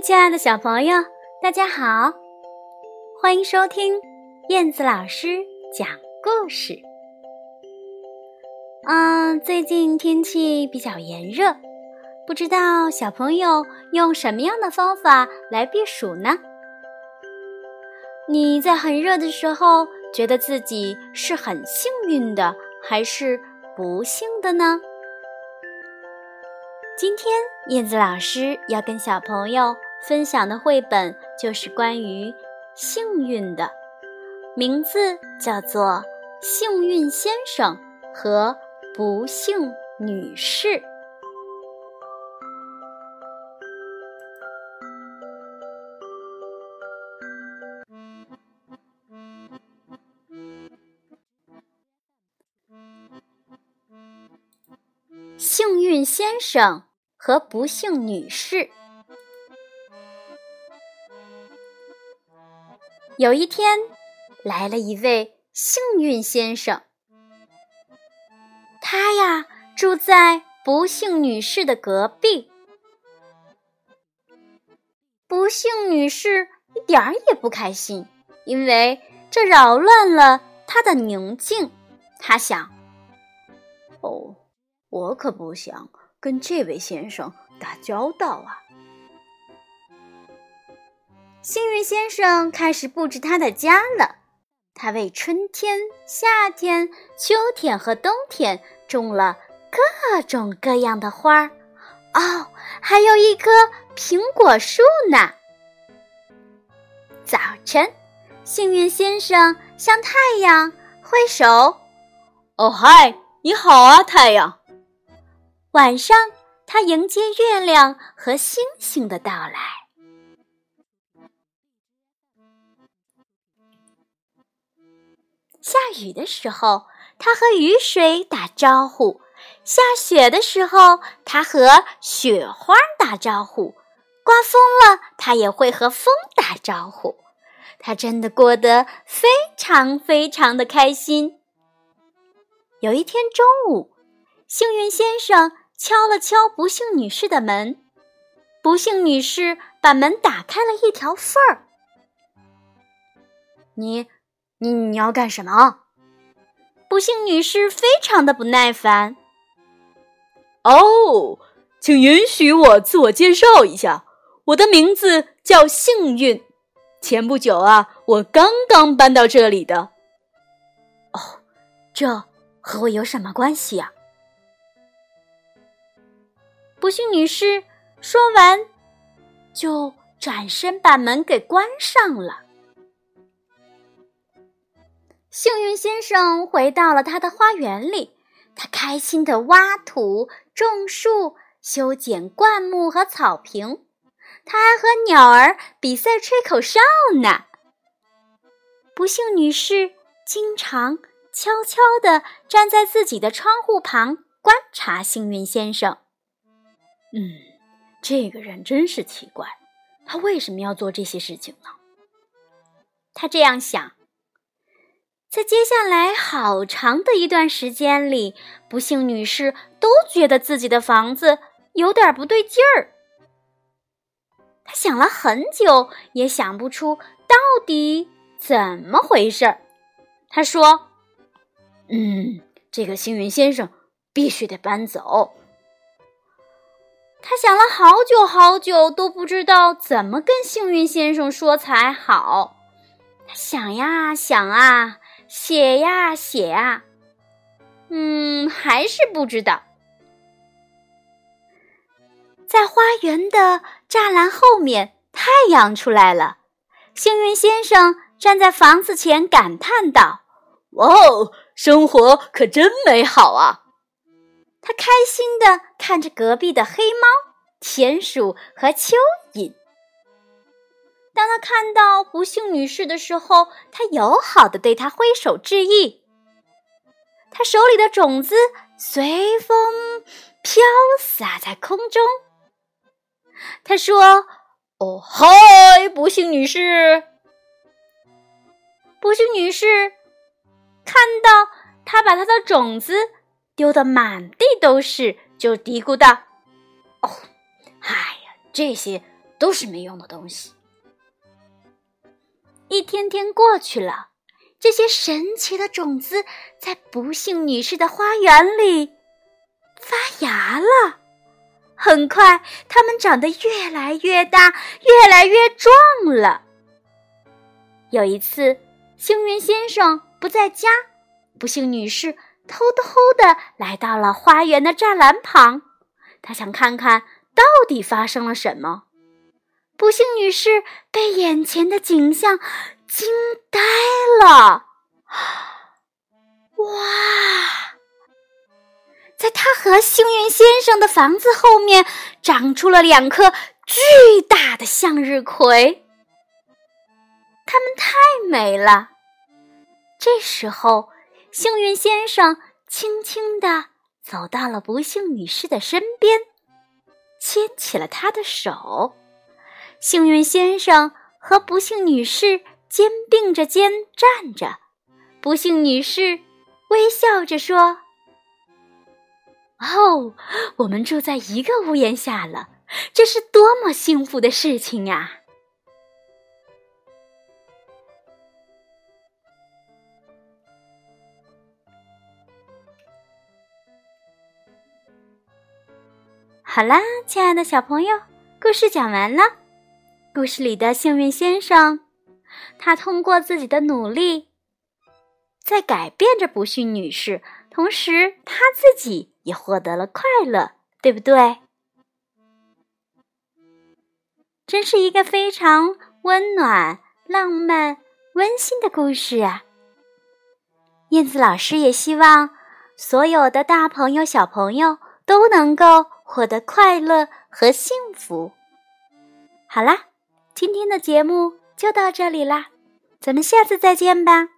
亲爱的小朋友，大家好！欢迎收听燕子老师讲故事。嗯，最近天气比较炎热，不知道小朋友用什么样的方法来避暑呢？你在很热的时候，觉得自己是很幸运的，还是不幸的呢？今天燕子老师要跟小朋友分享的绘本就是关于幸运的，名字叫做《幸运先生和不幸女士》。幸运先生。和不幸女士。有一天，来了一位幸运先生。他呀，住在不幸女士的隔壁。不幸女士一点儿也不开心，因为这扰乱了她的宁静。她想：“哦，我可不想。”跟这位先生打交道啊！幸运先生开始布置他的家了。他为春天、夏天、秋天和冬天种了各种各样的花儿。哦，还有一棵苹果树呢。早晨，幸运先生向太阳挥手：“哦，嗨，你好啊，太阳。”晚上，他迎接月亮和星星的到来。下雨的时候，他和雨水打招呼；下雪的时候，他和雪花打招呼；刮风了，他也会和风打招呼。他真的过得非常非常的开心。有一天中午，幸运先生。敲了敲不幸女士的门，不幸女士把门打开了一条缝儿。你、你、你要干什么？不幸女士非常的不耐烦。哦，请允许我自我介绍一下，我的名字叫幸运。前不久啊，我刚刚搬到这里的。哦，这和我有什么关系呀？不幸女士说完，就转身把门给关上了。幸运先生回到了他的花园里，他开心的挖土、种树、修剪灌木和草坪，他还和鸟儿比赛吹口哨呢。不幸女士经常悄悄地站在自己的窗户旁观察幸运先生。嗯，这个人真是奇怪，他为什么要做这些事情呢？他这样想。在接下来好长的一段时间里，不幸女士都觉得自己的房子有点不对劲儿。她想了很久，也想不出到底怎么回事儿。她说：“嗯，这个幸运先生必须得搬走。”他想了好久好久，都不知道怎么跟幸运先生说才好。他想呀想啊，写呀写啊，嗯，还是不知道。在花园的栅栏后面，太阳出来了。幸运先生站在房子前，感叹道：“哇哦，生活可真美好啊！”他开心的看着隔壁的黑猫、田鼠和蚯蚓。当他看到不幸女士的时候，他友好的对她挥手致意。他手里的种子随风飘洒在空中。他说：“哦，嗨，不幸女士。”不幸女士看到他把他的种子。丢得满地都是，就嘀咕道：“哦，哎呀，这些都是没用的东西。一天天过去了，这些神奇的种子在不幸女士的花园里发芽了。很快，它们长得越来越大，越来越壮了。有一次，幸运先生不在家，不幸女士偷偷的来到了花园的栅栏旁，他想看看到底发生了什么。不幸女士被眼前的景象惊呆了。哇！在她和幸运先生的房子后面，长出了两颗巨大的向日葵。它们太美了。这时候，幸运先生轻轻地走到了不幸女士的身边，牵起了她的手。幸运先生和不幸女士肩并着肩站着，不幸女士微笑着说：“哦，我们住在一个屋檐下了，这是多么幸福的事情呀！”好啦，亲爱的小朋友，故事讲完了。故事里的幸运先生，他通过自己的努力，在改变着不幸女士，同时他自己也获得了快乐，对不对？真是一个非常温暖、浪漫、温馨的故事啊！燕子老师也希望所有的大朋友、小朋友都能够获得快乐和幸福。好啦。今天的节目就到这里啦，咱们下次再见吧。